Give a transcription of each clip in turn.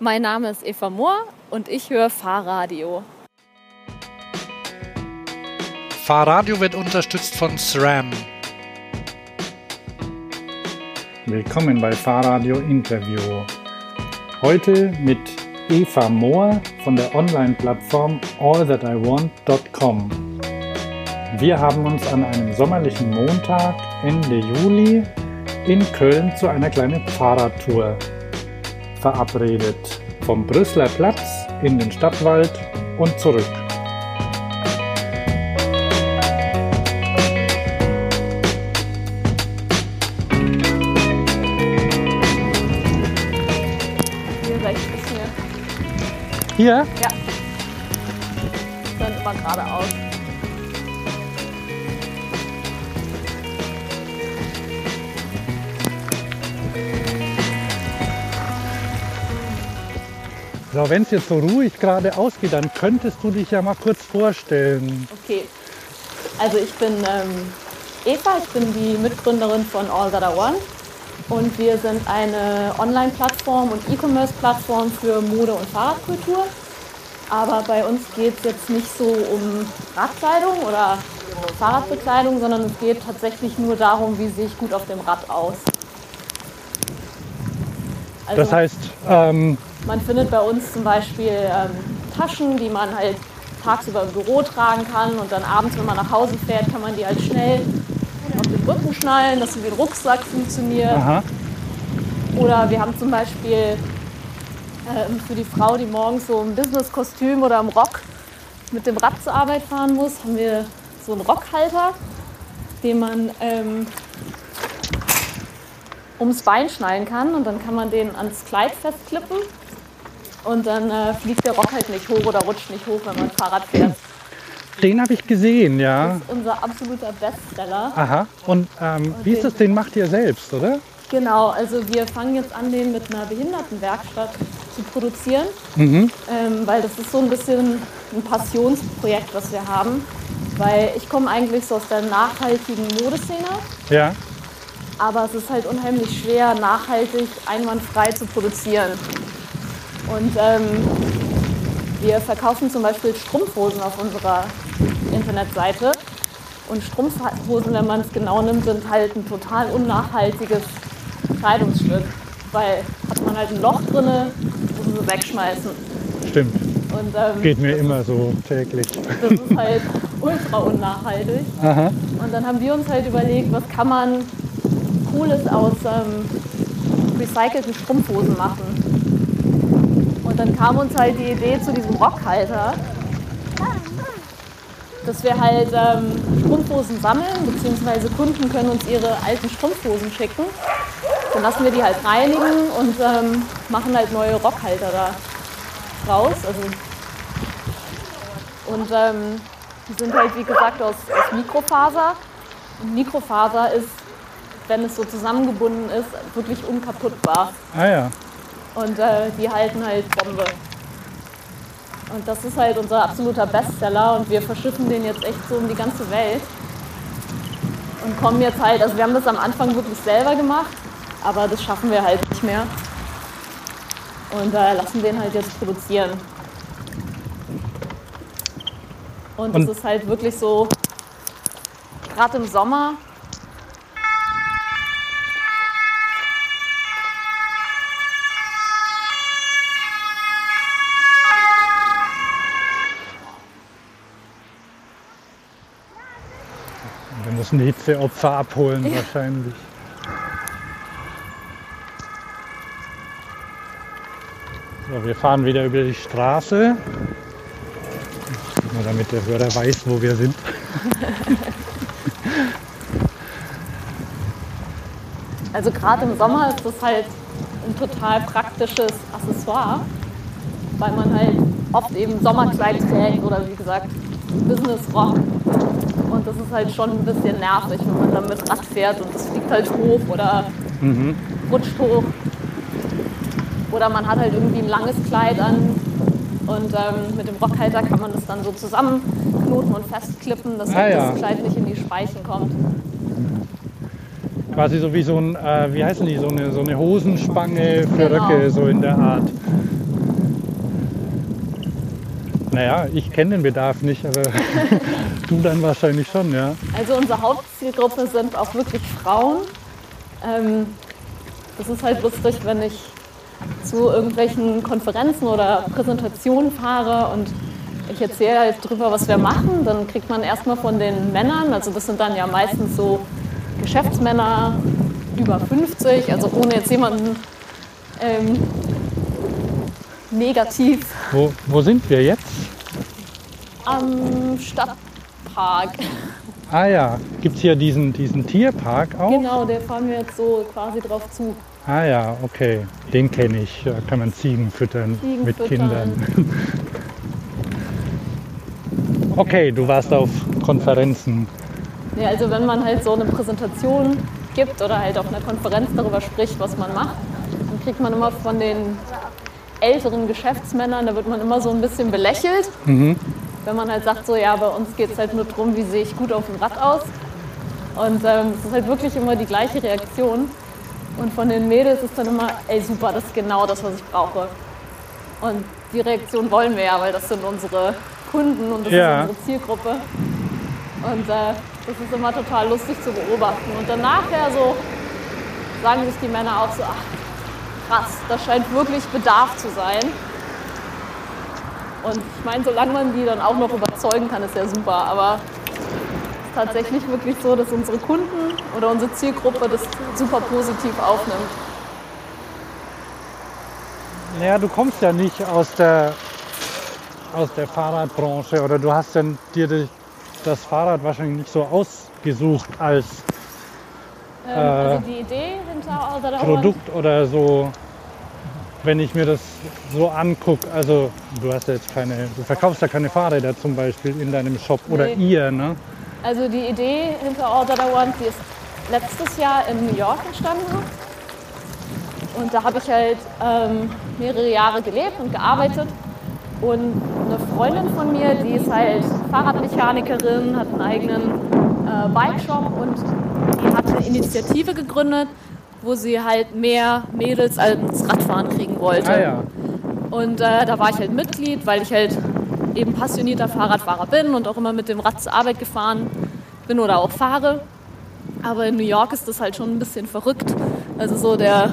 Mein Name ist Eva Mohr und ich höre Fahrradio. Fahrradio wird unterstützt von SRAM. Willkommen bei Fahrradio Interview. Heute mit Eva Mohr von der Online-Plattform allthatIwant.com. Wir haben uns an einem sommerlichen Montag Ende Juli in Köln zu einer kleinen Fahrradtour verabredet. Vom Brüsseler Platz in den Stadtwald und zurück. Hier rechts ist mir. Hier? Ja. Dann immer geradeaus. So, wenn es jetzt so ruhig gerade ausgeht, dann könntest du dich ja mal kurz vorstellen. Okay. Also ich bin ähm, Eva, ich bin die Mitgründerin von All That I Want. Und wir sind eine Online-Plattform und E-Commerce-Plattform für Mode und Fahrradkultur. Aber bei uns geht es jetzt nicht so um Radkleidung oder Fahrradbekleidung, sondern es geht tatsächlich nur darum, wie sehe ich gut auf dem Rad aus. Also Das heißt, ähm, man findet bei uns zum Beispiel ähm, Taschen, die man halt tagsüber im Büro tragen kann und dann abends, wenn man nach Hause fährt, kann man die halt schnell auf den Rücken schnallen, dass sie wie ein Rucksack funktioniert. aha, Oder wir haben zum Beispiel ähm, für die Frau, die morgens so im Businesskostüm oder im Rock mit dem Rad zur Arbeit fahren muss, haben wir so einen Rockhalter, den man ähm, ums Bein schnallen kann. Und dann kann man den ans Kleid festklippen und dann äh, fliegt der Rock halt nicht hoch oder rutscht nicht hoch, wenn man Fahrrad fährt. den habe ich gesehen, ja. Das ist unser absoluter Bestseller. Aha. Und ähm, wie ist das? Den macht ihr selbst, oder? Genau, also wir fangen jetzt an, den mit einer Behindertenwerkstatt zu produzieren, Mhm. ähm, weil das ist so ein bisschen ein Passionsprojekt, was wir haben. Weil ich komme eigentlich so aus der nachhaltigen Modeszene, Ja. aber es ist halt unheimlich schwer, nachhaltig einwandfrei zu produzieren. Und ähm, wir verkaufen zum Beispiel Strumpfhosen auf unserer Internetseite. Und Strumpfhosen, wenn man es genau nimmt, sind halt ein total unnachhaltiges Kleidungsstück. Weil hat man halt ein Loch drin, muss sie wegschmeißen. Stimmt. Und ähm, Geht mir immer so täglich. das ist halt ultra unnachhaltig. Aha. Und dann haben wir uns halt überlegt, was kann man Cooles aus ähm, recycelten Strumpfhosen machen. Dann kam uns halt die Idee zu diesem Rockhalter, dass wir halt ähm, Strumpfhosen sammeln, beziehungsweise Kunden können uns ihre alten Strumpfhosen schicken. Dann lassen wir die halt reinigen und ähm, machen halt neue Rockhalter da raus. Also und ähm, die sind halt, wie gesagt, aus, aus Mikrofaser. Und Mikrofaser ist, wenn es so zusammengebunden ist, wirklich unkaputtbar. Ah ja. Und äh, die halten halt Bombe. Und das ist halt unser absoluter Bestseller und wir verschiffen den jetzt echt so um die ganze Welt. Und kommen jetzt halt, also wir haben das am Anfang wirklich selber gemacht, aber das schaffen wir halt nicht mehr. Und äh, lassen den halt jetzt produzieren. Und es ist halt wirklich so, gerade im Sommer, Wir müssen Hitzeopfer abholen wahrscheinlich. So, wir fahren wieder über die Straße. Nur damit der Hörer weiß, wo wir sind. Also gerade im Sommer ist das halt ein total praktisches Accessoire, weil man halt oft eben Sommerkleid trägt oder wie gesagt Business Rock. Das ist halt schon ein bisschen nervig, wenn man dann mit Rad fährt und das fliegt halt hoch oder rutscht hoch. Oder man hat halt irgendwie ein langes Kleid an und ähm, mit dem Rockhalter kann man das dann so zusammenknoten und festklippen, dass Ah, halt ja. das Kleid nicht in die Speichen kommt. Quasi so wie so ein, äh, wie heißen die, so eine, so eine Hosenspange für Genau. Röcke, so in der Art. Naja, ich kenne den Bedarf nicht, aber du dann wahrscheinlich schon, ja. Also unsere Hauptzielgruppe sind auch wirklich Frauen. Ähm, das ist halt lustig, wenn ich zu irgendwelchen Konferenzen oder Präsentationen fahre und ich erzähle halt drüber, was wir machen, dann kriegt man erstmal von den Männern, also das sind dann ja meistens so Geschäftsmänner über 50, also ohne jetzt jemanden ähm, negativ Wo, wo sind wir jetzt? am Stadtpark. Ah ja, gibt es hier diesen, diesen Tierpark auch? Genau, der fahren wir jetzt so quasi drauf zu. Ah ja, okay, den kenne ich. Da kann man Ziegen füttern Ziegen mit füttern. Kindern. okay, du warst auf Konferenzen. Ja, also wenn man halt so eine Präsentation gibt oder halt auf einer Konferenz darüber spricht, was man macht, dann kriegt man immer von den älteren Geschäftsmännern, da wird man immer so ein bisschen belächelt. Wenn man halt sagt, so ja, bei uns geht es halt nur darum, wie sehe ich gut auf dem Rad aus. Und ähm, es ist halt wirklich immer die gleiche Reaktion. Und von den Mädels ist dann immer, ey super, das ist genau das, was ich brauche. Und die Reaktion wollen wir ja, weil das sind unsere Kunden und das Ja. ist unsere Zielgruppe. Und äh, das ist immer total lustig zu beobachten. Und dann nachher so sagen sich die Männer auch so, ach krass, da scheint wirklich Bedarf zu sein. Und ich meine, solange man die dann auch noch überzeugen kann, ist ja super. Aber es ist tatsächlich wirklich so, dass unsere Kunden oder unsere Zielgruppe das super positiv aufnimmt. Naja, du kommst ja nicht aus der, aus der Fahrradbranche oder du hast dann dir das Fahrrad wahrscheinlich nicht so ausgesucht als Ähm, Äh, also die Idee hinter Want Produkt oder so, wenn ich mir das so angucke. Also du hast ja jetzt keine, du verkaufst ja keine Fahrräder zum Beispiel in deinem Shop oder Nee. ihr, ne? Also die Idee hinter All That I Want, die ist letztes Jahr in New York entstanden. Und da habe ich halt ähm, mehrere Jahre gelebt und gearbeitet. Und eine Freundin von mir, die ist halt Fahrradmechanikerin, hat einen eigenen äh, Bike-Shop und die hat eine Initiative gegründet, wo sie halt mehr Mädels ans Radfahren kriegen wollte. Ah ja. Und äh, da war ich halt Mitglied, weil ich halt eben passionierter Fahrradfahrer bin und auch immer mit dem Rad zur Arbeit gefahren bin oder auch fahre. Aber in New York ist das halt schon ein bisschen verrückt. Also so der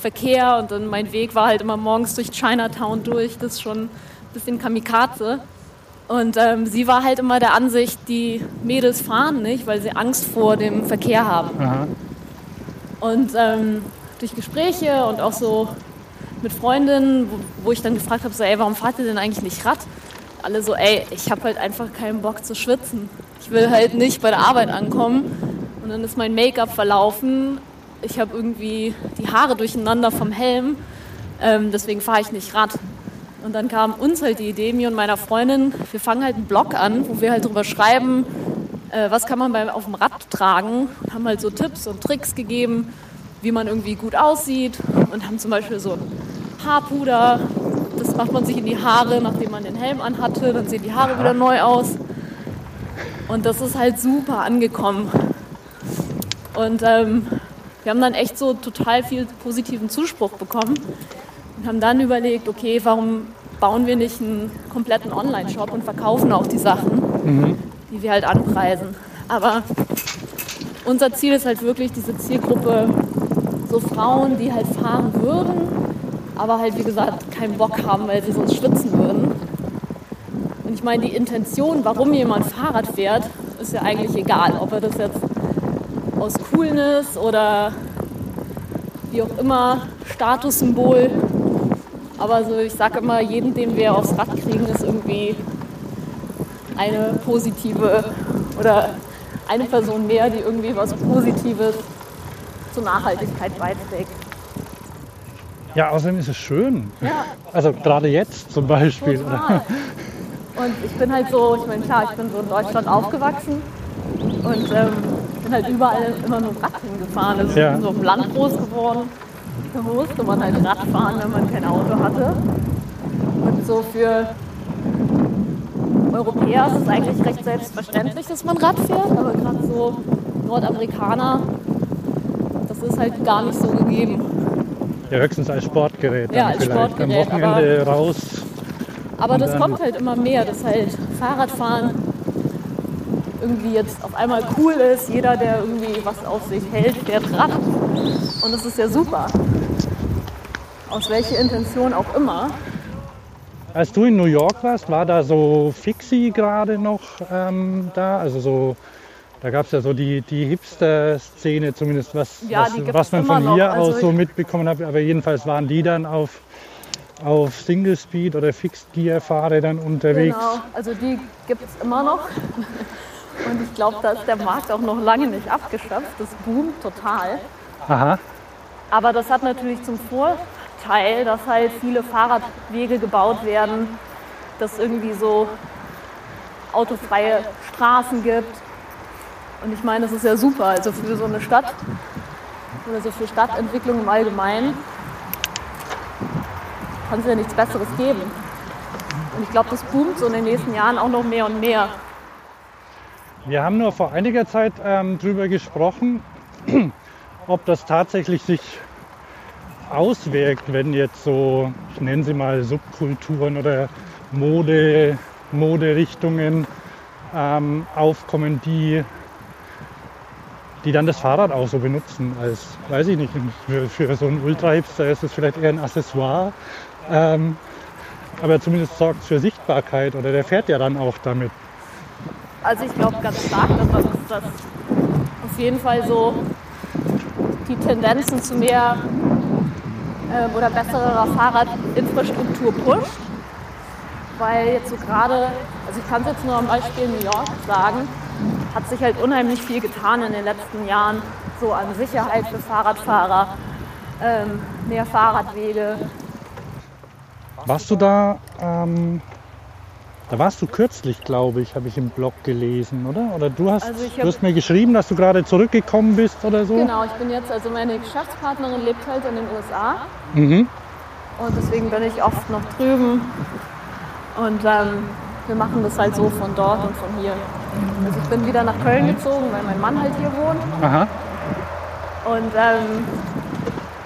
Verkehr und dann mein Weg war halt immer morgens durch Chinatown durch. Das ist schon ein bisschen Kamikaze. Und ähm, sie war halt immer der Ansicht, die Mädels fahren nicht, weil sie Angst vor dem Verkehr haben. Aha. Und ähm, durch Gespräche und auch so mit Freundinnen, wo, wo ich dann gefragt habe, so, ey, warum fahrt ihr denn eigentlich nicht Rad? Alle so, ey, ich habe halt einfach keinen Bock zu schwitzen. Ich will halt nicht bei der Arbeit ankommen. Und dann ist mein Make-up verlaufen. Ich habe irgendwie die Haare durcheinander vom Helm. Ähm, deswegen fahre ich nicht Rad. Und dann kam uns halt die Idee, mir und meiner Freundin, wir fangen halt einen Blog an, wo wir halt drüber schreiben, äh, was kann man beim, auf dem Rad tragen. Haben halt so Tipps und Tricks gegeben, wie man irgendwie gut aussieht. Und haben zum Beispiel so ein Haarpuder, das macht man sich in die Haare, nachdem man den Helm anhatte. Dann sehen die Haare wieder neu aus. Und das ist halt super angekommen. Und ähm, wir haben dann echt so total viel positiven Zuspruch bekommen und haben dann überlegt, okay, warum bauen wir nicht einen kompletten Online-Shop und verkaufen auch die Sachen, die wir halt anpreisen. Aber unser Ziel ist halt wirklich diese Zielgruppe, so Frauen, die halt fahren würden, aber halt wie gesagt keinen Bock haben, weil sie sonst schwitzen würden. Und ich meine, die Intention, warum jemand Fahrrad fährt, ist ja eigentlich egal, ob er das jetzt aus Coolness oder wie auch immer, Statussymbol. Aber so, ich sage immer, jeden, den wir aufs Rad kriegen, ist irgendwie eine positive oder eine Person mehr, die irgendwie was Positives zur Nachhaltigkeit beiträgt. Ja, außerdem ist es schön. Ja, Also gerade jetzt zum Beispiel. total. Und ich bin halt so, ich meine, klar, ich bin so in Deutschland aufgewachsen und ähm, bin halt überall immer nur Rad hingefahren. Also Ja. ich bin so im Land groß geworden. Da musste man halt Rad fahren, wenn man kein Auto hatte. Und so für Europäer ist es eigentlich recht selbstverständlich, dass man Rad fährt, aber gerade so Nordamerikaner, das ist halt gar nicht so gegeben. Ja, höchstens als Sportgerät. Ja, als vielleicht. Sportgerät, Am Wochenende raus Aber das kommt halt immer mehr, dass halt Fahrradfahren irgendwie jetzt auf einmal cool ist. Jeder, der irgendwie was auf sich hält, fährt Rad. Und das ist ja super. Aus welcher Intention auch immer. Als du in New York warst, war da so Fixie gerade noch ähm, da? Also so, da gab es ja so die, die Hipster-Szene, zumindest was, Ja, was, was man von hier Also aus so mitbekommen hat. Aber jedenfalls waren die dann auf, auf Single Speed oder Fixed Gear Fahrrädern unterwegs. Genau, also die gibt es immer noch. Und ich glaube, da ist der Markt auch noch lange nicht abgeschöpft. Das boomt total. Aha, Aber das hat natürlich zum Vorteil, dass halt viele Fahrradwege gebaut werden, dass irgendwie so autofreie Straßen gibt. Und ich meine, das ist ja super. Also für so eine Stadt oder so für Stadtentwicklung im Allgemeinen kann es ja nichts Besseres geben. Und ich glaube, das boomt so in den nächsten Jahren auch noch mehr und mehr. Wir haben nur vor einiger Zeit ähm, drüber gesprochen, ob das tatsächlich sich auswirkt, wenn jetzt so, ich nenne sie mal Subkulturen oder Mode, Moderichtungen ähm, aufkommen, die, die dann das Fahrrad auch so benutzen als, weiß ich nicht, für, für so einen Ultra-Hipster ist es vielleicht eher ein Accessoire. Ähm, aber zumindest sorgt es für Sichtbarkeit oder der fährt ja dann auch damit. Also ich glaube ganz stark, dass das, das auf jeden Fall so die Tendenzen zu mehr ähm, oder besserer Fahrradinfrastruktur pusht. Weil jetzt so gerade, also ich kann es jetzt nur am Beispiel New York sagen, hat sich halt unheimlich viel getan in den letzten Jahren, so an Sicherheit für Fahrradfahrer, ähm, mehr Fahrradwege. Warst du da? Ähm, da warst du kürzlich, glaube ich, habe ich im Blog gelesen, oder? Oder du hast, Also du hast mir geschrieben, dass du gerade zurückgekommen bist oder so? Genau, ich bin jetzt, also meine Geschäftspartnerin lebt halt in den USA Mhm. Und deswegen bin ich oft noch drüben. Und ähm, wir machen das halt so von dort und von hier. Also ich bin wieder nach Köln gezogen, weil mein Mann halt hier wohnt. Aha. Und ähm,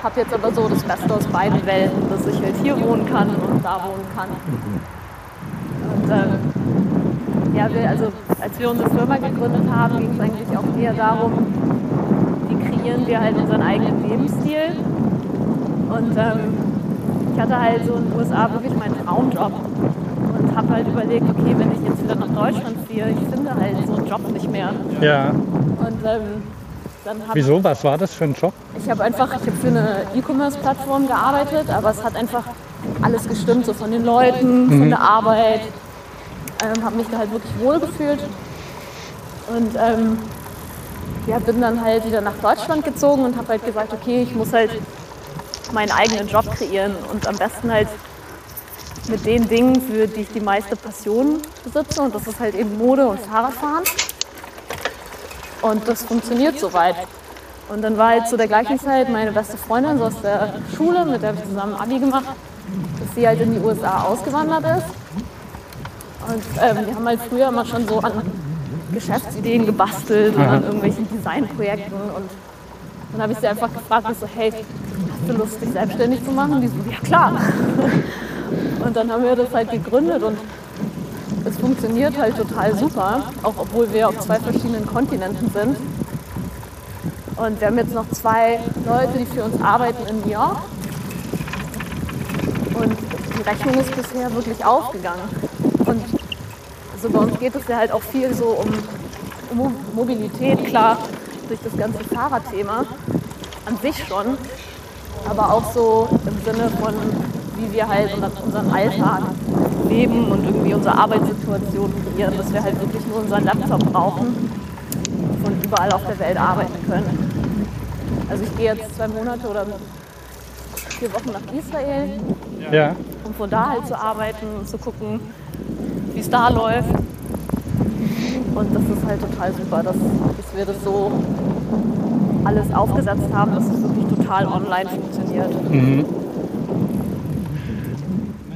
habe jetzt aber so das Beste aus beiden Welten, dass ich halt hier wohnen kann und da wohnen kann. Und ähm, ja, wir, also als wir unsere Firma gegründet haben, ging es eigentlich auch eher darum, wie kreieren wir halt unseren eigenen Lebensstil. Und ähm, ich hatte halt so in den USA wirklich meinen Traumjob und habe halt überlegt, okay, wenn ich jetzt wieder nach Deutschland ziehe, ich finde halt so einen Job nicht mehr. Ja. Und ähm, dann habe Wieso? Was war das für ein Job? ich habe einfach, ich habe für eine E-Commerce-Plattform gearbeitet, aber es hat einfach alles gestimmt, so von den Leuten, von der Arbeit. Ähm, habe mich da halt wirklich wohl gefühlt. Und ähm, ja, bin dann halt wieder nach Deutschland gezogen und habe halt gesagt, okay, ich muss halt meinen eigenen Job kreieren und am besten halt mit den Dingen, für die ich die meiste Passion besitze. Und das ist halt eben Mode und Fahrradfahren. Und das funktioniert soweit. Und dann war halt zu der gleichen Zeit meine beste Freundin so aus der Schule, mit der wir zusammen Abi gemacht, dass sie halt in die USA ausgewandert ist. Und ähm, wir haben halt früher immer schon so an Geschäftsideen gebastelt und an irgendwelchen Designprojekten. Und dann habe ich sie einfach gefragt, so, hey, hast du Lust, dich selbstständig zu machen? Die so, ja klar. Und dann haben wir das halt gegründet und es funktioniert halt total super, auch obwohl wir auf zwei verschiedenen Kontinenten sind. Und wir haben jetzt noch zwei Leute, die für uns arbeiten in New York. Und die Rechnung ist bisher wirklich aufgegangen. Also bei uns geht es ja halt auch viel so um, um Mo- Mobilität, klar, durch das ganze Fahrradthema an sich schon. Aber auch so im Sinne von, wie wir halt unseren, Alltag leben und irgendwie unsere Arbeitssituation kreieren, dass wir halt wirklich nur unseren Laptop brauchen und von überall auf der Welt arbeiten können. Also ich gehe jetzt zwei Monate oder vier Wochen nach Israel, um von da halt zu arbeiten und zu gucken, es da läuft. Und das ist halt total super, dass, dass wir das so alles aufgesetzt haben, dass es wirklich total online funktioniert.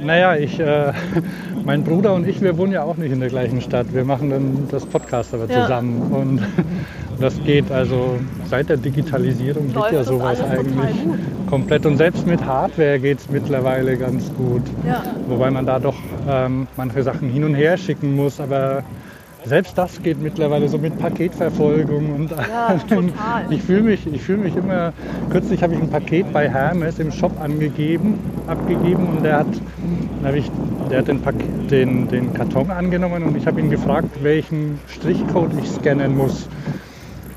Naja, ich, äh, mein Bruder und ich, wir wohnen ja auch nicht in der gleichen Stadt. Wir machen dann das Podcast aber Ja. zusammen. Und das geht also seit der Digitalisierung geht Läuft ja das sowas eigentlich komplett. Und selbst mit Hardware geht es mittlerweile ganz gut. Ja. Wobei man da doch ähm, manche Sachen hin und her schicken muss. Aber selbst das geht mittlerweile so mit Paketverfolgung. Und Ja, total. ich fühle mich, ich fühle mich immer. Kürzlich habe ich ein Paket bei Hermes im Shop angegeben, abgegeben und der hat, habe ich, der hat den, den, den Karton angenommen und ich habe ihn gefragt, welchen Strichcode ich scannen muss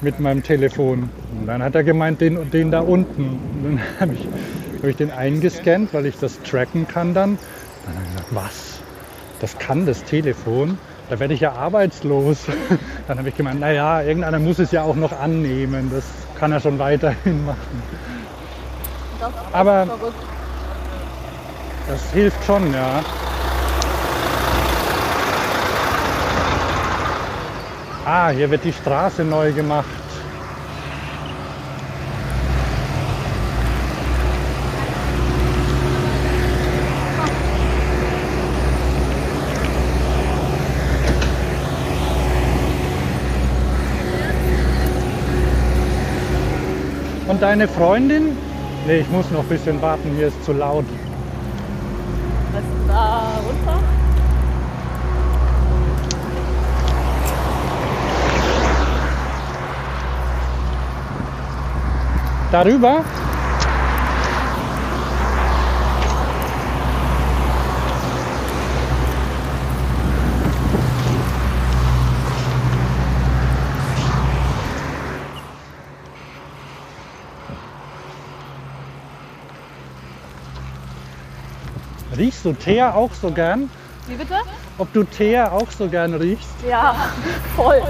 mit meinem Telefon. Und dann hat er gemeint, den, den da unten. Und dann habe ich, habe ich den eingescannt, weil ich das tracken kann dann. Dann habe ich gesagt, was? Das kann das Telefon? Da werde ich ja arbeitslos. Dann habe ich gemeint, naja, irgendeiner muss es ja auch noch annehmen. Das kann er schon weiterhin machen. Aber-. Das hilft schon, ja. Ah, hier wird die Straße neu gemacht. Und deine Freundin? Nee, ich muss noch ein bisschen warten, hier ist zu laut. Was ist da runter? Darüber? Riechst du Teer auch so gern? Wie bitte? Ob du Teer auch so gern riechst? Ja, voll.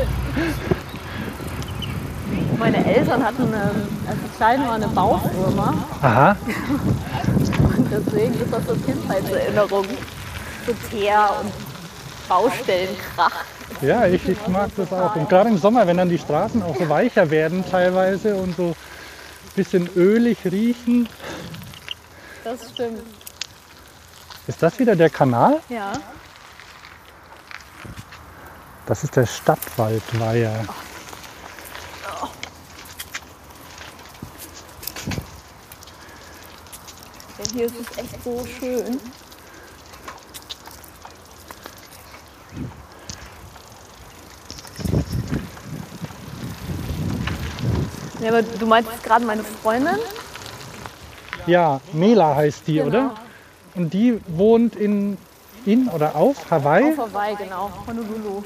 Meine Eltern hatten, ähm, als ich klein war, eine Baufirma. Aha. Und deswegen ist das so Kindheitserinnerung. So Teer und Baustellenkrach. Ja, ich, ich mag das auch. Und gerade im Sommer, wenn dann die Straßen auch so weicher werden teilweise und so ein bisschen ölig riechen. Das stimmt. Ist das wieder der Kanal? Ja. Das ist der Stadtwaldweiher. ja. Hier ist es echt so schön. Ja, aber du meintest gerade meine Freundin? Ja, Mela heißt die, Genau. oder? Und die wohnt in, in oder auf Hawaii? Auf Hawaii, genau. Honolulu.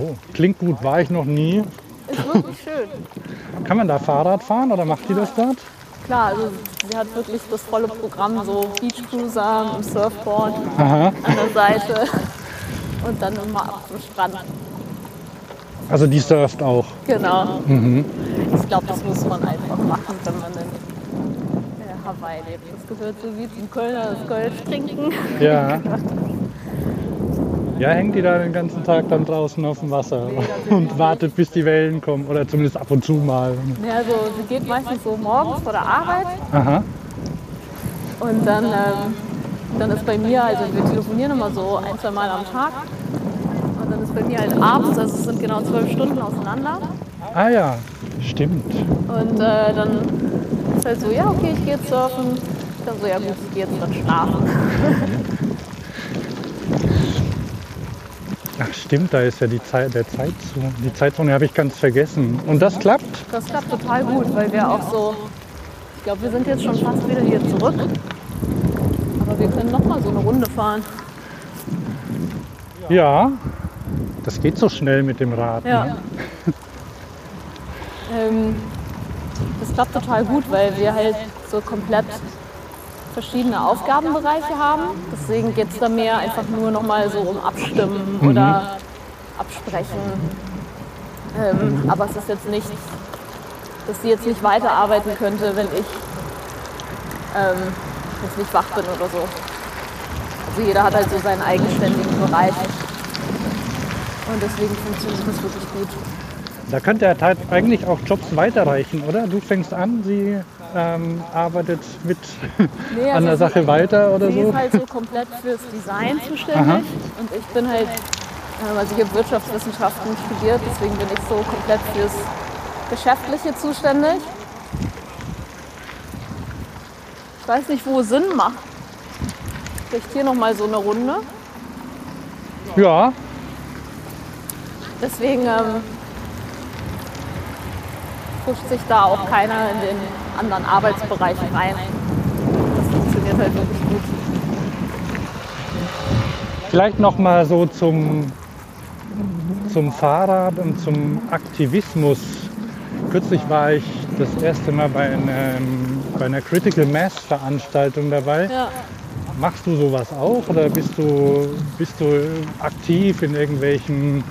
Oh, klingt gut, war ich noch nie. Ist wirklich schön. Kann man da Fahrrad fahren oder macht die das dort? Klar, also sie hat wirklich das volle Programm, so Beachcruiser dem Surfboard Aha. an der Seite und dann immer ab zum Strand. Also die surft auch. Genau. Mhm. Ich glaube, das muss man einfach machen, wenn man in Hawaii lebt. Das gehört so wie zum Kölner das Kölsch trinken. Ja. Ja, hängt die da den ganzen Tag dann draußen auf dem Wasser und wartet, bis die Wellen kommen. Oder zumindest ab und zu mal. Ja, also sie geht meistens so morgens vor der Arbeit Aha. und dann, ähm, dann ist bei mir, also wir telefonieren immer so ein, zwei Mal am Tag. Und dann ist bei mir halt abends, also es sind genau zwölf Stunden auseinander. Ah ja, stimmt. Und äh, dann halt so, ja, okay, ich gehe jetzt surfen. Dann so, ja gut, ich gehe jetzt dann schlafen. Ach stimmt, da ist ja die, Zeit, der Zeitzone. Die Zeitzone habe ich ganz vergessen. Und das klappt? Das klappt total gut, weil wir auch so, ich glaube, wir sind jetzt schon fast wieder hier zurück. Aber wir können noch mal so eine Runde fahren. Ja. Das geht so schnell mit dem Rad. Ja. Ne? ähm, das klappt total gut, weil wir halt so komplett verschiedene Aufgabenbereiche haben. Deswegen geht es da mehr einfach nur noch mal so um Abstimmen oder Absprechen. Ähm, aber es ist jetzt nicht, dass sie jetzt nicht weiterarbeiten könnte, wenn ich ähm, jetzt nicht wach bin oder so. Also jeder hat halt so seinen eigenständigen Bereich. Und deswegen funktioniert das wirklich gut. Da könnte er tat- eigentlich auch Jobs weiterreichen, oder? Du fängst an, sie ähm, arbeitet mit Nee, an der also Sache sie- weiter oder Sie so? ist halt so komplett fürs Design zuständig Aha. und ich bin halt, ähm, also ich habe Wirtschaftswissenschaften studiert, deswegen bin ich so komplett fürs Geschäftliche zuständig. Ich weiß nicht, wo es Sinn macht. Vielleicht hier nochmal so eine Runde. Ja, Deswegen ähm, pusht sich da auch keiner in den anderen Arbeitsbereich rein. Das funktioniert halt wirklich gut. vielleicht noch mal so zum, zum Fahrrad und zum Aktivismus. Kürzlich war ich das erste Mal bei, einem, bei einer Critical Mass Veranstaltung dabei. Ja. Machst du sowas auch oder bist du, bist du aktiv in irgendwelchen,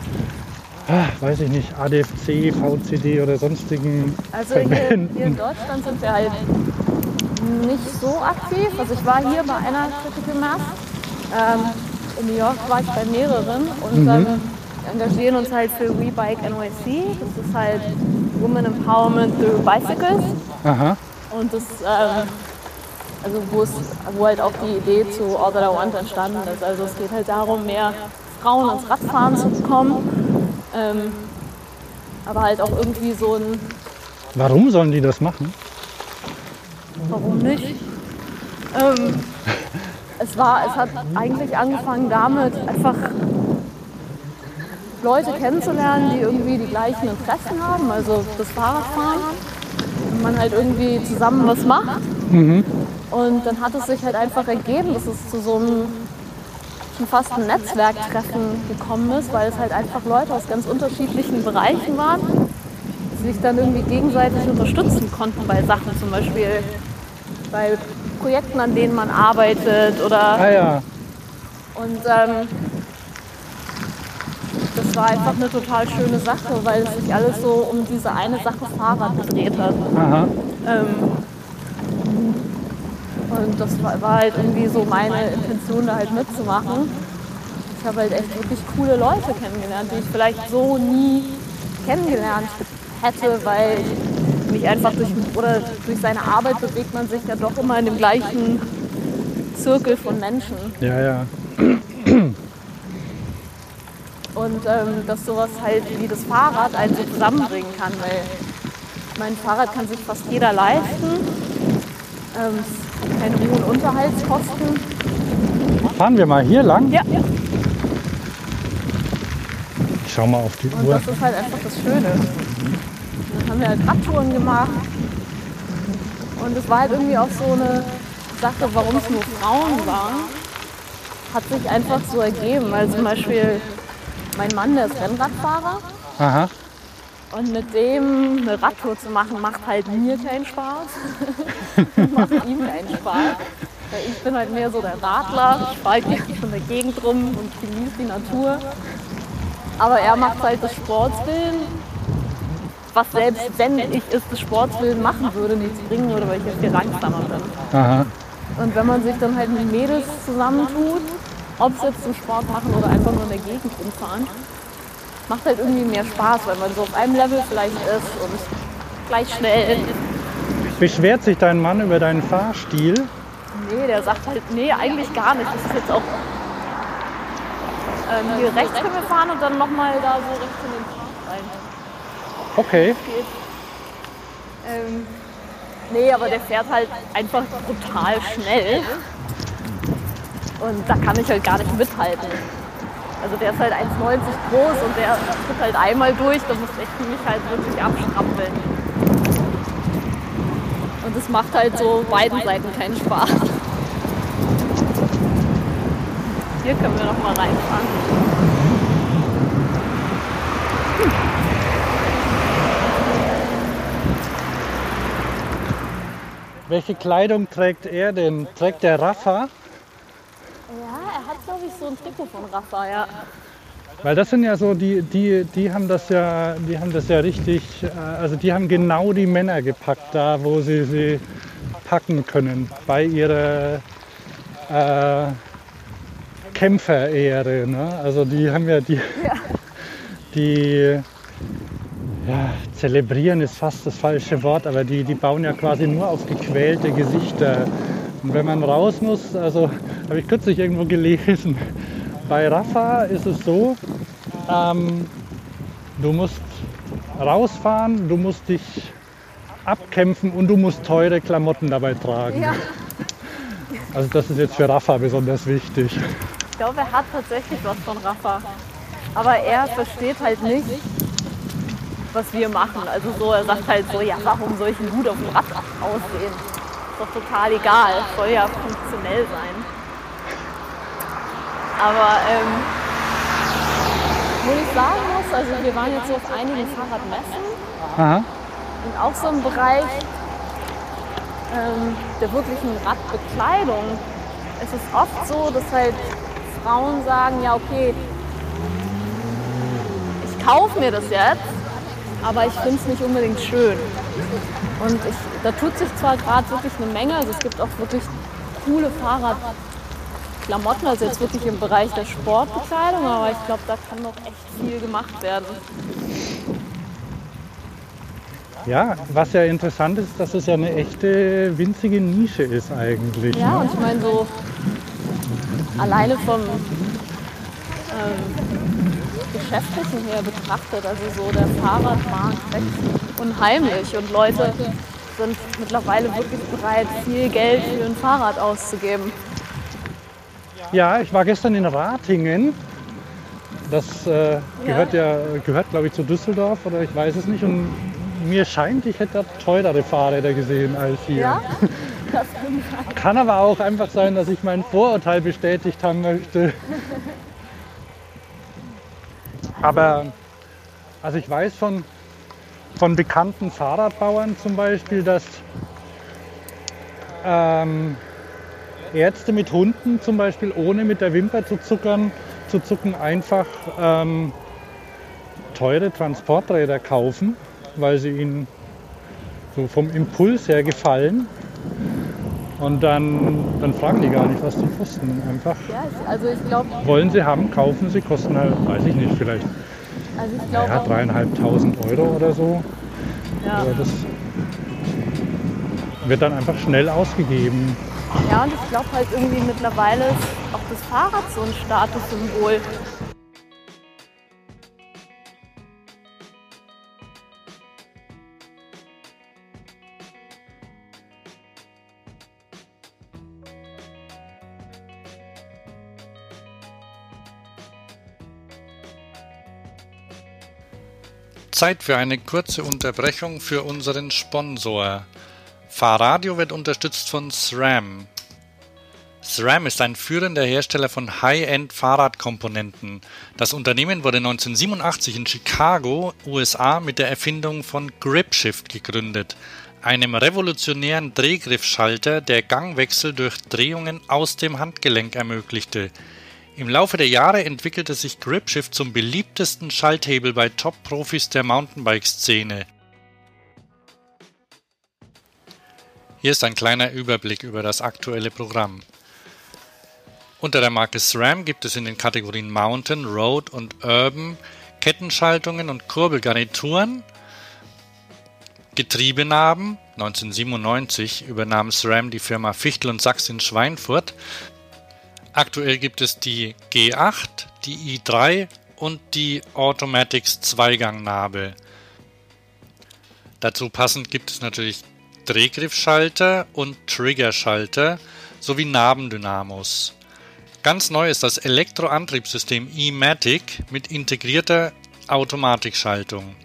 weiß ich nicht, ADFC, VCD oder sonstigen Also hier, hier in? Deutschland sind wir halt nicht so aktiv. Also ich war hier bei einer Critical Mass. Ähm, in New York war ich bei mehreren und ähm, wir engagieren uns halt für WeBike NYC. Das ist halt Women Empowerment through Bicycles. Aha, Und das, ähm, also wo, halt auch die Idee zu All That I Want entstanden ist. Also es geht halt darum, mehr Frauen ins Radfahren zu bekommen. Ähm, aber halt auch irgendwie so ein warum sollen die das machen? Warum nicht? Ähm, es, war, es hat eigentlich angefangen damit, einfach Leute kennenzulernen, die irgendwie die gleichen Interessen haben, also das Fahrradfahren. Und man halt irgendwie zusammen was macht. Und dann hat es sich halt einfach ergeben, dass es zu so einem schon fast ein Netzwerktreffen gekommen ist, weil es halt einfach Leute aus ganz unterschiedlichen Bereichen waren, die sich dann irgendwie gegenseitig unterstützen konnten bei Sachen, zum Beispiel bei Projekten, an denen man arbeitet oder Ah ja, und ähm, das war einfach eine total schöne Sache, weil es sich alles so um diese eine Sache Fahrrad gedreht hat. aha. Ähm, und das war, war halt irgendwie so meine Intention, da halt mitzumachen. Ich habe halt echt wirklich coole Leute kennengelernt, die ich vielleicht so nie kennengelernt hätte, weil ich mich einfach durch, oder durch seine Arbeit bewegt man sich ja doch immer in dem gleichen Zirkel von Menschen. Ja, ja. Und ähm, dass sowas halt wie das Fahrrad einen so zusammenbringen kann, weil mein Fahrrad kann sich fast jeder leisten. Ähm, keine hohen Unterhaltskosten. Fahren wir mal hier lang? Ja, Ich schau mal auf die und Uhr. das ist halt einfach das Schöne. Dann haben wir halt Radtouren gemacht. Und es war halt irgendwie auch so eine Sache, warum es nur Frauen waren, hat sich einfach so ergeben. Also zum Beispiel mein Mann, der ist Rennradfahrer. Aha. Und mit dem eine Radtour zu machen, macht halt mir keinen Spaß. macht ihm keinen Spaß. Weil ich bin halt mehr so der Radler. Ich fahre halt gerne in der Gegend rum und genieße die Natur. Aber er macht halt das Sportswillen, was selbst wenn ich es des Sportswillen machen würde, nichts bringen würde, weil ich ja viel langsamer bin. Aha. Und wenn man sich dann halt mit Mädels zusammentut, ob es jetzt zum Sport machen oder einfach nur in der Gegend rumfahren, macht halt irgendwie mehr Spaß, weil man so auf einem Level vielleicht ist und gleich schnell. Beschwert sich dein Mann über deinen Fahrstil? Nee, der sagt halt, nee, eigentlich gar nicht. Das ist jetzt auch. Ähm, hier rechts können wir fahren und dann nochmal da so rechts in den Park rein. Okay. Ähm, nee, aber der fährt halt einfach brutal schnell. Und da kann ich halt gar nicht mithalten. Also der ist halt 1,90 groß und der tritt halt einmal durch, da muss ich mich halt wirklich abstrampeln. Und es macht halt so beiden Seiten keinen Spaß. Hier können wir noch mal reinfahren. Welche Kleidung trägt er denn? Trägt der Rafa? Ja, er hat glaube ich so ein Trikot von Rafa, ja. Weil das sind ja so, die, die, die haben das ja, die haben das ja richtig, äh, also die haben genau die Männer gepackt da, wo sie sie packen können. Bei ihrer äh, Kämpferehre. Ne? Also die haben ja die, die ja, zelebrieren ist fast das falsche Wort, aber die, die bauen ja quasi nur auf gequälte Gesichter. Und wenn man raus muss, also habe ich kürzlich irgendwo gelesen, bei Rafa ist es so, ähm, du musst rausfahren, du musst dich abkämpfen und du musst teure Klamotten dabei tragen. Ja. Also das ist jetzt für Rafa besonders wichtig. Ich glaube, er hat tatsächlich was von Rafa. Aber er versteht halt nicht, was wir machen. Also so, er sagt halt so, ja, warum soll ich denn gut auf dem Rad aussehen? Doch total egal, soll ja funktionell sein. Aber ähm, wo ich sagen muss, also wir waren jetzt so auf einigen Fahrradmessen Aha. und auch so im Bereich ähm, der wirklichen Radbekleidung. Es ist oft so, dass halt Frauen sagen, ja okay, ich kaufe mir das jetzt, aber ich finde es nicht unbedingt schön. Und ich, da tut sich zwar gerade wirklich eine Menge, also es gibt auch wirklich coole Fahrradklamotten, also jetzt wirklich im Bereich der Sportbekleidung, aber ich glaube, da kann noch echt viel gemacht werden. Ja, was ja interessant ist, dass es ja eine echte winzige Nische ist eigentlich. Ja, ne? und ich meine so alleine vom ähm, Geschäftlichen her betrachtet, also so der Fahrradmarkt wächst unheimlich und Leute sind mittlerweile wirklich bereit, viel Geld für ein Fahrrad auszugeben. Ja, ich war gestern in Ratingen. Das äh, gehört ja, gehört glaube ich zu Düsseldorf oder ich weiß es nicht. Und mir scheint, ich hätte da teurere Fahrräder gesehen als hier. Ja? Kann aber auch einfach sein, dass ich mein Vorurteil bestätigt haben möchte. Aber also ich weiß von, von bekannten Fahrradbauern zum Beispiel, dass ähm, Ärzte mit Hunden zum Beispiel ohne mit der Wimper zu zuckern, zu zucken einfach ähm, teure Transporträder kaufen, weil sie ihnen so vom Impuls her gefallen. Und dann, dann fragen die gar nicht, was die kosten. Einfach Ja, also ich glaube, wollen sie haben, kaufen sie, kosten halt, weiß ich nicht, vielleicht also ich glaube ja, dreieinhalbtausend Euro oder so. ja. Aber das wird dann einfach schnell ausgegeben. ja, und ich glaube halt irgendwie mittlerweile ist auch das Fahrrad so ein Statussymbol. Zeit für eine kurze Unterbrechung für unseren Sponsor. Fahrradio wird unterstützt von SRAM. SRAM ist ein führender Hersteller von High-End-Fahrradkomponenten. Das Unternehmen wurde 1987 in Chicago, USA, mit der Erfindung von GripShift gegründet, einem revolutionären Drehgriffschalter, der Gangwechsel durch Drehungen aus dem Handgelenk ermöglichte. Im Laufe der Jahre entwickelte sich GripShift zum beliebtesten Schalthebel bei Top-Profis der Mountainbike-Szene. Hier ist ein kleiner Überblick über das aktuelle Programm. Unter der Marke SRAM gibt es in den Kategorien Mountain, Road und Urban Kettenschaltungen und Kurbelgarnituren. Getriebenaben 1997 übernahm SRAM die Firma Fichtel und Sachs in Schweinfurt. Aktuell gibt es die G8, die i3 und die Automatics Zweigangnabel. Dazu passend gibt es natürlich Drehgriffschalter und Triggerschalter sowie Nabendynamos. Ganz neu ist das Elektroantriebssystem e-Matic mit integrierter Automatikschaltung.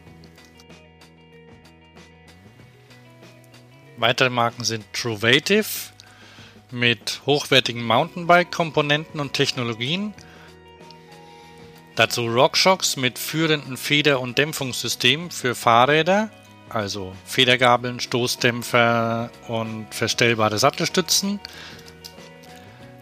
Weitere Marken sind Truvative mit hochwertigen Mountainbike-Komponenten und Technologien. Dazu RockShox mit führenden Feder- und Dämpfungssystemen für Fahrräder, also Federgabeln, Stoßdämpfer und verstellbare Sattelstützen.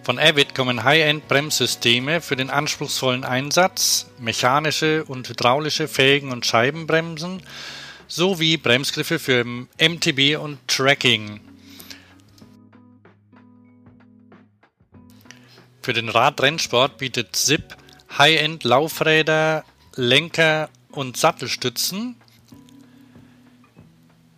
Von Avid kommen High-End-Bremssysteme für den anspruchsvollen Einsatz, mechanische und hydraulische Felgen- und Scheibenbremsen sowie Bremsgriffe für MTB und Tracking. Für den Radrennsport bietet SIP High-End-Laufräder, Lenker und Sattelstützen.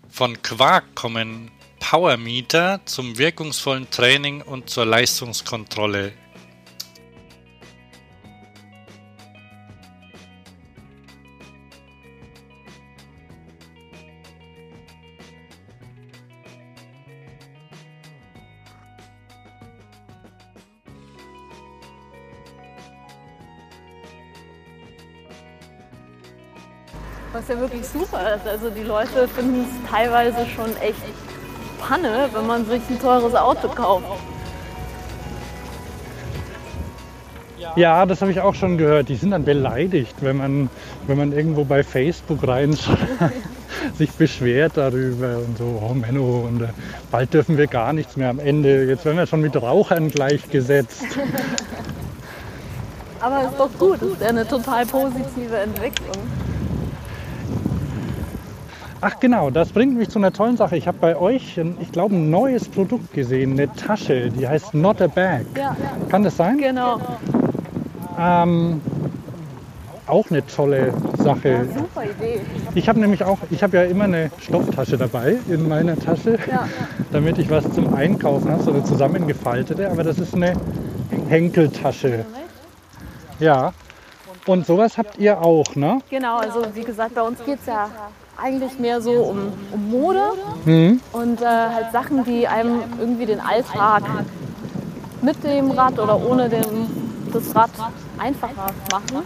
Von Quark kommen Powermeter zum wirkungsvollen Training und zur Leistungskontrolle Leute finden es teilweise schon echt Panne, wenn man sich ein teures Auto kauft. Ja, das habe ich auch schon gehört. Die sind dann beleidigt, wenn man, wenn man irgendwo bei Facebook rein sich beschwert darüber und so, oh Menno, und äh, bald dürfen wir gar nichts mehr am Ende. Jetzt werden wir schon mit Rauchern gleichgesetzt. Aber ist doch gut, ist ja eine total positive Entwicklung. Ach genau, das bringt mich zu einer tollen Sache. Ich habe bei euch, ein, ich glaube, ein neues Produkt gesehen, eine Tasche, die heißt Not a Bag. Ja, Kann das sein? genau. Ähm, auch eine tolle Sache. Super Idee. Ich habe nämlich auch, ich habe ja immer eine Stofftasche dabei in meiner Tasche, Ja. damit ich was zum Einkaufen habe, so eine zusammengefaltete. Aber das ist eine Henkeltasche. Ja. Und sowas habt ihr auch, ne? Genau, also wie gesagt, bei uns geht es ja eigentlich mehr so um, um Mode Mhm. und äh, halt Sachen, die einem irgendwie den Alltag mit dem Rad oder ohne dem, das Rad einfacher machen.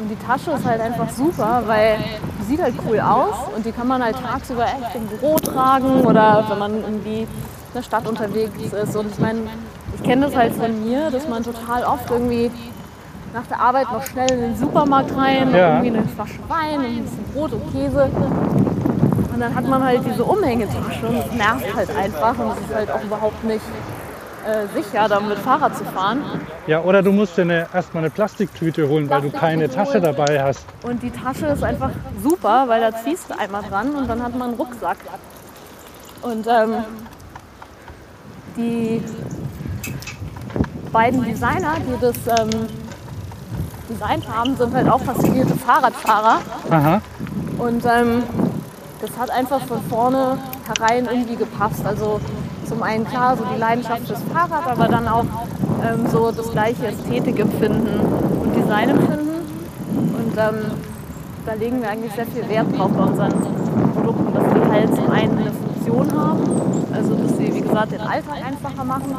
Und die Tasche ist halt einfach super, weil die sieht halt cool aus und die kann man halt tagsüber echt im Büro tragen oder wenn man irgendwie in der Stadt unterwegs ist. Und ich meine, ich kenne das halt von mir, dass man total oft irgendwie nach der Arbeit noch schnell in den Supermarkt rein, Ja. irgendwie eine Flasche Wein und ein bisschen Brot und Käse. Und dann hat man halt diese Umhängetasche und das nervt halt einfach und es ist halt auch überhaupt nicht äh, sicher, damit Fahrrad zu fahren. Ja, oder du musst dir eine, erstmal eine Plastiktüte holen, weil du keine Tasche dabei hast. Und die Tasche ist einfach super, weil da ziehst du einmal dran und dann hat man einen Rucksack. Und ähm, die beiden Designer, die das ähm, designt haben, sind halt auch passionierte Fahrradfahrer. Aha. Und ähm, das hat einfach von vorne herein irgendwie gepasst. Also zum einen klar so die Leidenschaft fürs Fahrrad, aber dann auch ähm, so das gleiche Ästhetikempfinden und Designempfinden. Und ähm, da legen wir eigentlich sehr viel Wert drauf bei unseren Produkten, dass die halt zum einen eine Funktion haben, also dass sie wie gesagt den Alltag einfacher machen,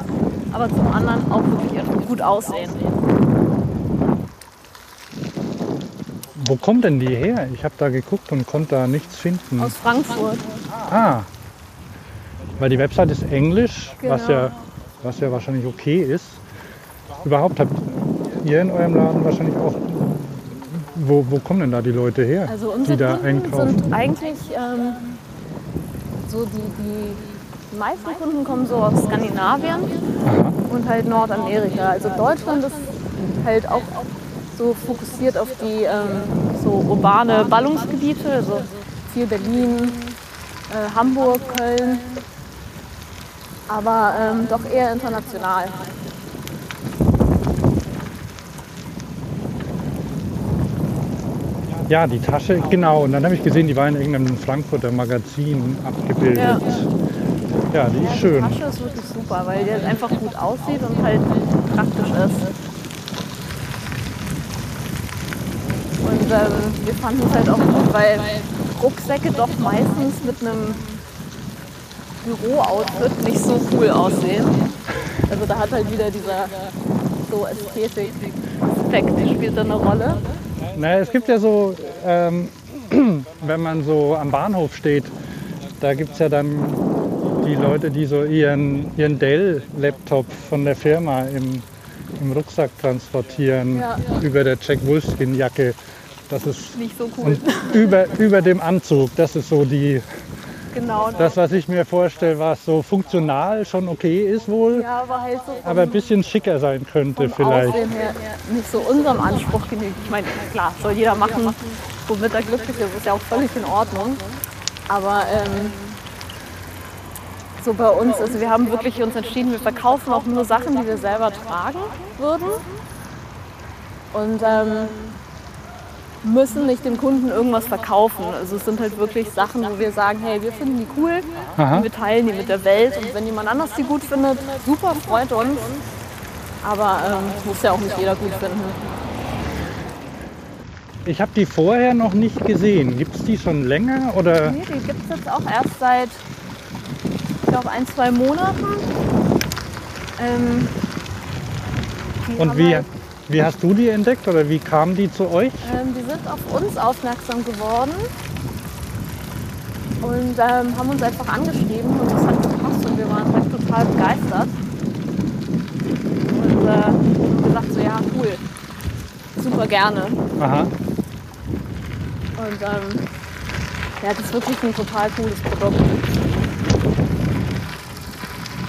aber zum anderen auch wirklich gut aussehen. Wo kommen denn die her? Ich habe da geguckt und konnte da nichts finden. Aus Frankfurt. Ah, weil die Website ist Englisch, was, Genau. ja, was ja wahrscheinlich okay ist. Überhaupt habt ihr in eurem Laden wahrscheinlich auch. Wo, wo kommen denn da die Leute her, Also die unsere da Kunden einkaufen? sind eigentlich ähm, so die, die, die meisten Kunden kommen so aus Skandinavien und halt Nordamerika. Also Deutschland ist halt auch so fokussiert auf die ähm, so urbane Ballungsgebiete, also viel Berlin, äh, Hamburg, Köln, aber ähm, doch eher international. Ja, die Tasche, genau. Und dann habe ich gesehen, die war in irgendeinem Frankfurter Magazin abgebildet. Ja. Ja, die ist Die schön. Tasche ist wirklich super, weil die halt einfach gut aussieht und halt praktisch ist. Ähm, wir fanden es halt auch gut, weil Rucksäcke doch meistens mit einem Büro-Outfit nicht so cool aussehen. Also da hat halt wieder dieser so Ästhetik-Aspekt spielt da eine Rolle. Na, es gibt ja so, ähm, wenn man so am Bahnhof steht, da gibt es ja dann die Leute, die so ihren, ihren Dell-Laptop von der Firma im, im Rucksack transportieren, Ja. über der Jack Wolfskin-Jacke. Das ist Nicht so cool. über, über dem Anzug. Das ist so die, Genau. das, was ich mir vorstelle, was so funktional schon okay ist wohl, ja, aber halt so vom- aber ein bisschen schicker sein könnte vielleicht. Aussehen her nicht so unserem Anspruch genügt. Ich meine, klar, soll jeder machen, womit er glücklich ist, ist ja auch völlig in Ordnung. Aber ähm, so bei uns, also wir haben wirklich uns entschieden, wir verkaufen auch nur Sachen, die wir selber tragen würden. Und ähm, müssen nicht dem Kunden irgendwas verkaufen. Also es sind halt wirklich Sachen, wo wir sagen, hey, wir finden die cool, wir teilen die mit der Welt und wenn jemand anders die gut findet, super, freut uns. Aber ähm, muss ja auch nicht jeder gut finden. Ich habe die vorher noch nicht gesehen. Gibt es die schon länger oder? Nee, die gibt es jetzt auch erst seit, ich glaube, ein, zwei Monaten. Ähm, Und wie, halt- wie hast du die entdeckt oder wie kamen die zu euch? Ähm, die sind auf uns aufmerksam geworden und ähm, haben uns einfach angeschrieben und das hat gepasst und wir waren halt total begeistert. Und äh, haben gesagt so, ja cool, super gerne. Aha. Und ähm, ja, das ist wirklich ein total cooles Produkt.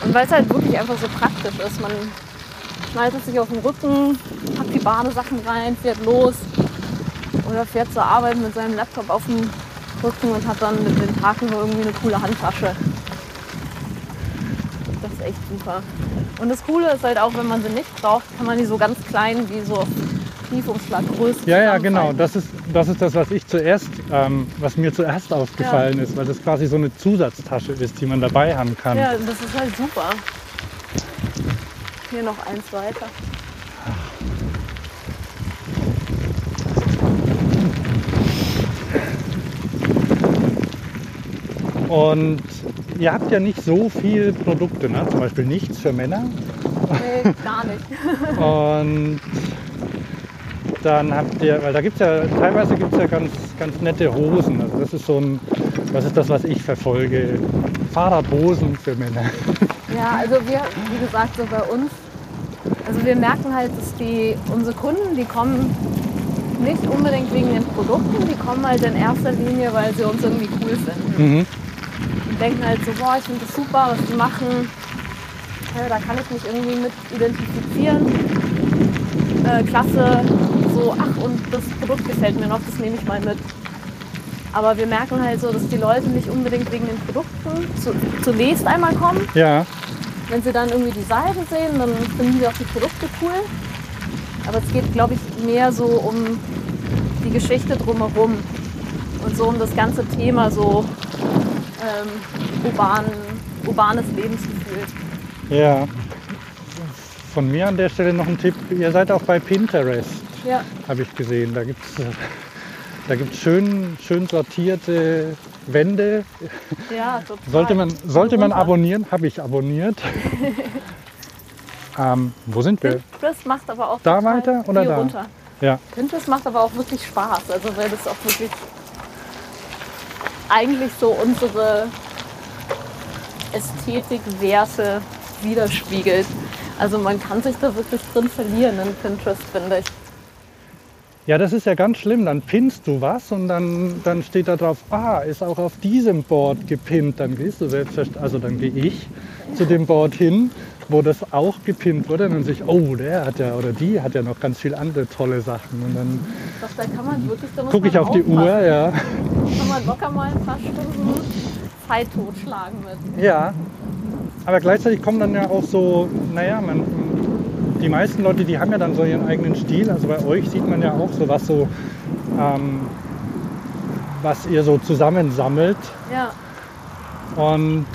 Und weil es halt wirklich einfach so praktisch ist. Man schnallt es sich auf den Rücken, packt die Badesachen rein, fährt los oder fährt zur Arbeit mit seinem Laptop auf dem Rücken und hat dann mit den Tagen nur irgendwie eine coole Handtasche. Das ist echt super. Und das Coole ist halt auch, wenn man sie nicht braucht, kann man die so ganz klein wie so Briefumschlaggröße Ja, ja, genau. Das ist, das ist das, was ich zuerst, ähm, was mir zuerst aufgefallen ist, weil das quasi so eine Zusatztasche ist, die man dabei haben kann. Ja, das ist halt super. Hier noch eins weiter. Und ihr habt ja nicht so viel Produkte, ne? zum Beispiel nichts für Männer. Nee, gar nicht. Und dann habt ihr, weil da gibt es ja, teilweise gibt es ja ganz, ganz nette Hosen. Also das ist so ein, das ist das, was ich verfolge. Fahrradhosen für Männer. Ja, also wir, wie gesagt, so bei uns, wir merken halt, dass die, unsere Kunden, die kommen nicht unbedingt wegen den Produkten, die kommen halt in erster Linie, weil sie uns irgendwie cool finden. Mhm. Und denken halt so, boah, ich finde das super, was die machen. Ja, da kann ich mich irgendwie mit identifizieren. Äh, klasse, so, ach, und das Produkt gefällt mir noch, das nehme ich mal mit. Aber wir merken halt so, dass die Leute nicht unbedingt wegen den Produkten zu, zunächst einmal kommen. Ja, Wenn sie dann irgendwie die Seite sehen, dann finden sie auch die Produkte cool. Aber es geht, glaube ich, mehr so um die Geschichte drumherum und so um das ganze Thema so ähm, urban, urbanes Lebensgefühl. ja. Von mir an der Stelle noch ein Tipp. Ihr seid auch bei Pinterest, Ja, habe ich gesehen. Da gibt es da gibt's schön, schön sortierte Wände. ja, total. Sollte man, sollte man abonnieren, habe ich abonniert. ähm, wo sind wir? Pinterest macht aber auch Da weiter oder da? runter. Ja, Pinterest macht aber auch wirklich Spaß, also weil das auch wirklich eigentlich so unsere Ästhetikwerte widerspiegelt. Also man kann sich da wirklich drin verlieren in Pinterest, finde ich. Ja, das ist ja ganz schlimm. Dann pinnst du was und dann, dann steht da drauf, ah, ist auch auf diesem Board gepinnt. Dann gehst du selbstverständlich, also dann gehe ich zu dem Board hin, wo das auch gepinnt wurde. Und dann sehe ich, oh, der hat ja oder die hat ja noch ganz viele andere tolle Sachen. Und dann da gucke ich auf die. Uhr, ja. Kann man locker mal ein paar Stunden Zeit totschlagen mit. Ja. Aber gleichzeitig kommen dann ja auch so, naja, man, die meisten Leute, die haben ja dann so ihren eigenen Stil. Also bei euch sieht man ja auch so was so, ähm, was ihr so zusammensammelt. Ja, Und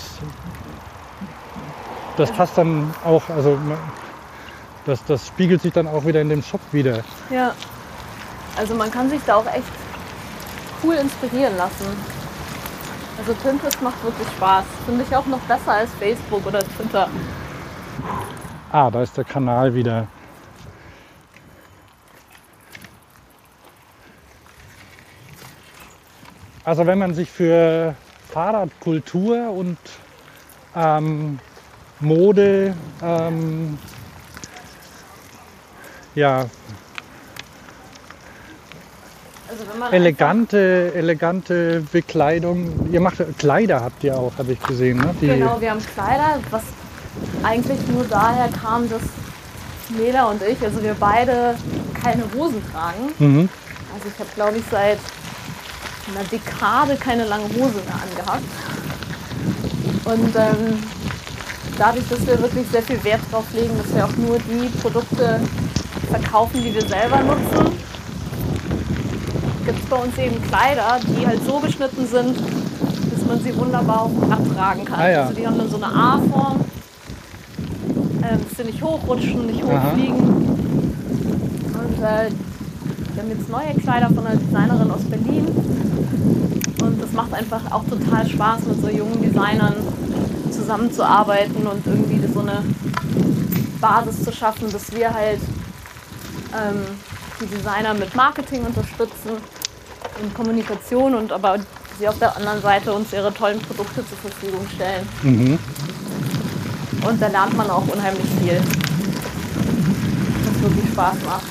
das passt dann auch, also das, das spiegelt sich dann auch wieder in dem Shop wieder. ja. Also man kann sich da auch echt cool inspirieren lassen. Also Pinterest macht wirklich Spaß. Finde ich auch noch besser als Facebook oder Twitter. Ah, da ist der Kanal wieder. Also wenn man sich für Fahrradkultur und ähm, Mode, ähm, ja, Also elegante, elegante Bekleidung. Ihr macht Kleider habt ihr auch, habe ich gesehen. Ne? Die, Genau, wir haben Kleider, was eigentlich nur daher kam, dass Nela und ich, also wir beide keine Hosen tragen. Mhm. Also ich habe, glaube ich, seit einer Dekade keine lange Hose mehr angehabt. Und ähm, dadurch, dass wir wirklich sehr viel Wert drauf legen, dass wir auch nur die Produkte verkaufen, die wir selber nutzen, gibt es bei uns eben Kleider, die halt so geschnitten sind, dass man sie wunderbar auf dem Rad tragen kann. Ah, ja. Also die haben dann so eine A-Form, ähm, dass sie nicht hochrutschen, nicht Aha. hochfliegen. Und äh, wir haben jetzt neue Kleider von einer Designerin aus Berlin. Und das macht einfach auch total Spaß, mit so jungen Designern zusammenzuarbeiten und irgendwie so eine Basis zu schaffen, dass wir halt ähm, die Designer mit Marketing unterstützen und Kommunikation und aber sie auf der anderen Seite uns ihre tollen Produkte zur Verfügung stellen. Mhm. Und da lernt man auch unheimlich viel. Was wirklich Spaß macht.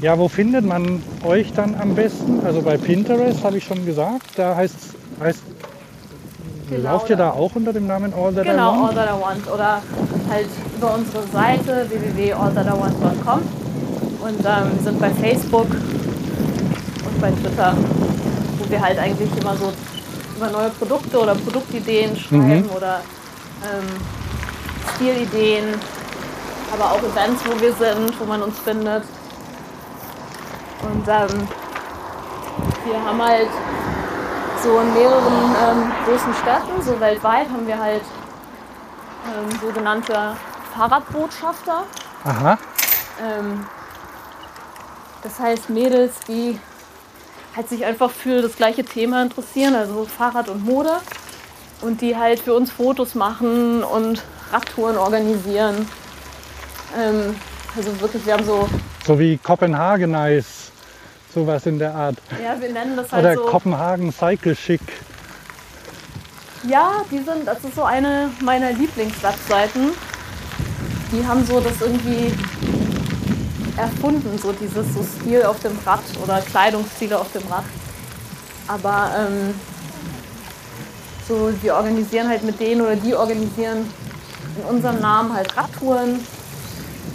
Ja, wo findet man euch dann am besten? Also bei Pinterest habe ich schon gesagt. Da heißt, heißt Genau, lauft ihr da- auch unter dem Namen All That I Genau, All Want? That I Want. Oder halt über unsere Seite www.allthatIwant.com. Und ähm, wir sind bei Facebook und bei Twitter, wo wir halt eigentlich immer so über neue Produkte oder Produktideen schreiben Mhm. oder ähm, Stilideen, aber auch Events, wo wir sind, wo man uns findet. Und ähm, wir haben halt so in mehreren ähm, großen Städten, so weltweit, haben wir halt ähm, sogenannte Fahrradbotschafter. Aha. Ähm, das heißt Mädels, die halt sich einfach für das gleiche Thema interessieren, also Fahrrad und Mode. Und die halt für uns Fotos machen und Radtouren organisieren. Ähm, also wirklich, wir haben so, So wie Kopenhagenize, sowas in der Art. ja, wir nennen das halt Oder so. Kopenhagen Cycle Chic. Ja, die sind, das ist so eine meiner Lieblingswebseiten. Die haben so das irgendwie erfunden, so dieses so Stil auf dem Rad oder Kleidungsstile auf dem Rad. Aber ähm, so, wir organisieren halt mit denen oder die organisieren in unserem Namen halt Radtouren.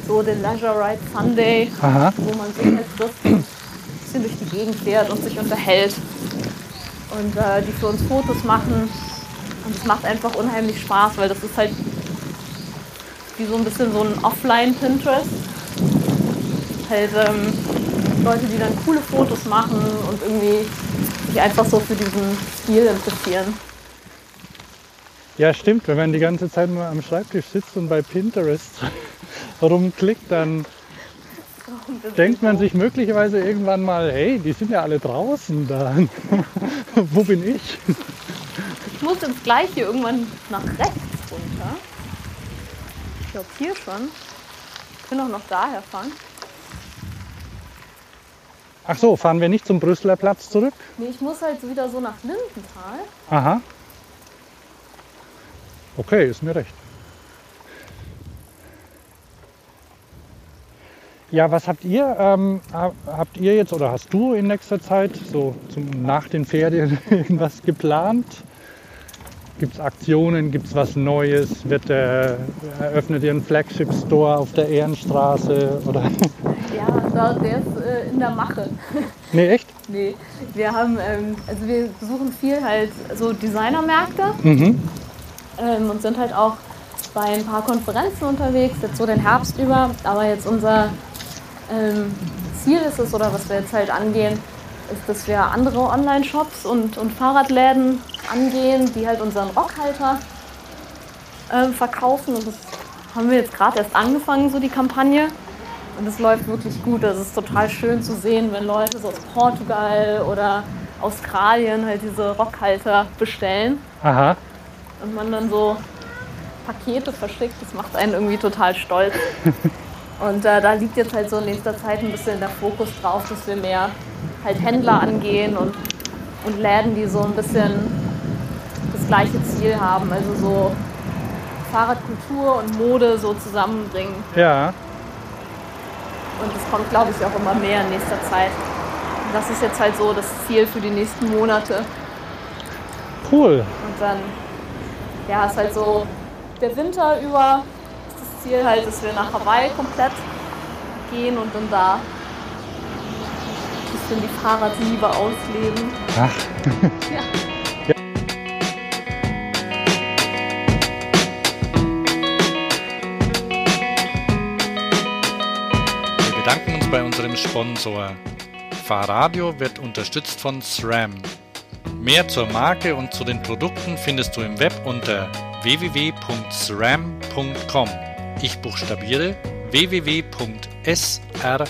So den Leisure Ride Sunday, Aha. wo man sich halt ein bisschen durch die Gegend fährt und sich unterhält. Und äh, die für uns Fotos machen. Und es macht einfach unheimlich Spaß, weil das ist halt wie so ein bisschen so ein Offline-Pinterest. Halt ähm, Leute, die dann coole Fotos machen und irgendwie sich einfach so für diesen Stil interessieren. Ja, stimmt. Wenn man die ganze Zeit nur am Schreibtisch sitzt und bei Pinterest rumklickt, dann denkt man sich möglicherweise irgendwann mal, hey, die sind ja alle draußen da. Wo bin ich? Ich muss jetzt gleich hier irgendwann nach rechts runter. Ich glaube hier schon. Wir können auch noch daher fahren. Ach so, fahren wir nicht zum Brüsseler Platz zurück? Nee, ich muss halt wieder so nach Lindenthal. Aha. Okay, ist mir recht. Ja, was habt ihr, ähm, ha- habt ihr jetzt oder hast du in nächster Zeit so zum, nach den Ferien irgendwas geplant? Gibt es Aktionen? Gibt es was Neues? Wird, äh, eröffnet ihr einen Flagship Store auf der Ehrenstraße? Oder? Ja, da, der ist äh, in der Mache. nee, echt? Nee, wir haben, ähm, also wir besuchen viel halt so Designermärkte Mhm. ähm, und sind halt auch bei ein paar Konferenzen unterwegs, jetzt so den Herbst über. Aber jetzt unser ähm, Ziel ist es, oder was wir jetzt halt angehen, ist, dass wir andere Online-Shops und, und Fahrradläden angehen, die halt unseren Rockhalter ähm, verkaufen. Und das haben wir jetzt gerade erst angefangen, so die Kampagne. Und es läuft wirklich gut. Also Es ist total schön zu sehen, wenn Leute so aus Portugal oder Australien halt diese Rockhalter bestellen Aha. und man dann so Pakete verschickt. Das macht einen irgendwie total stolz. Und äh, da liegt jetzt halt so in nächster Zeit ein bisschen der Fokus drauf, dass wir mehr halt Händler angehen und, und Läden, die so ein bisschen das gleiche Ziel haben. Also so Fahrradkultur und Mode so zusammenbringen. Ja. Und das kommt, glaube ich, auch immer mehr in nächster Zeit. Und das ist jetzt halt so das Ziel für die nächsten Monate. Cool. Und dann, ja, ist halt so, der Winter über ist das Ziel halt, dass wir nach Hawaii komplett gehen und dann da bisschen die Fahrradliebe ausleben. Ach. Ja. Wir bedanken uns bei unserem Sponsor Fahrradio wird unterstützt von SRAM. Mehr zur Marke und zu den Produkten findest du im Web unter www.sram.com. Ich buchstabiere www.sram.com. sram.com.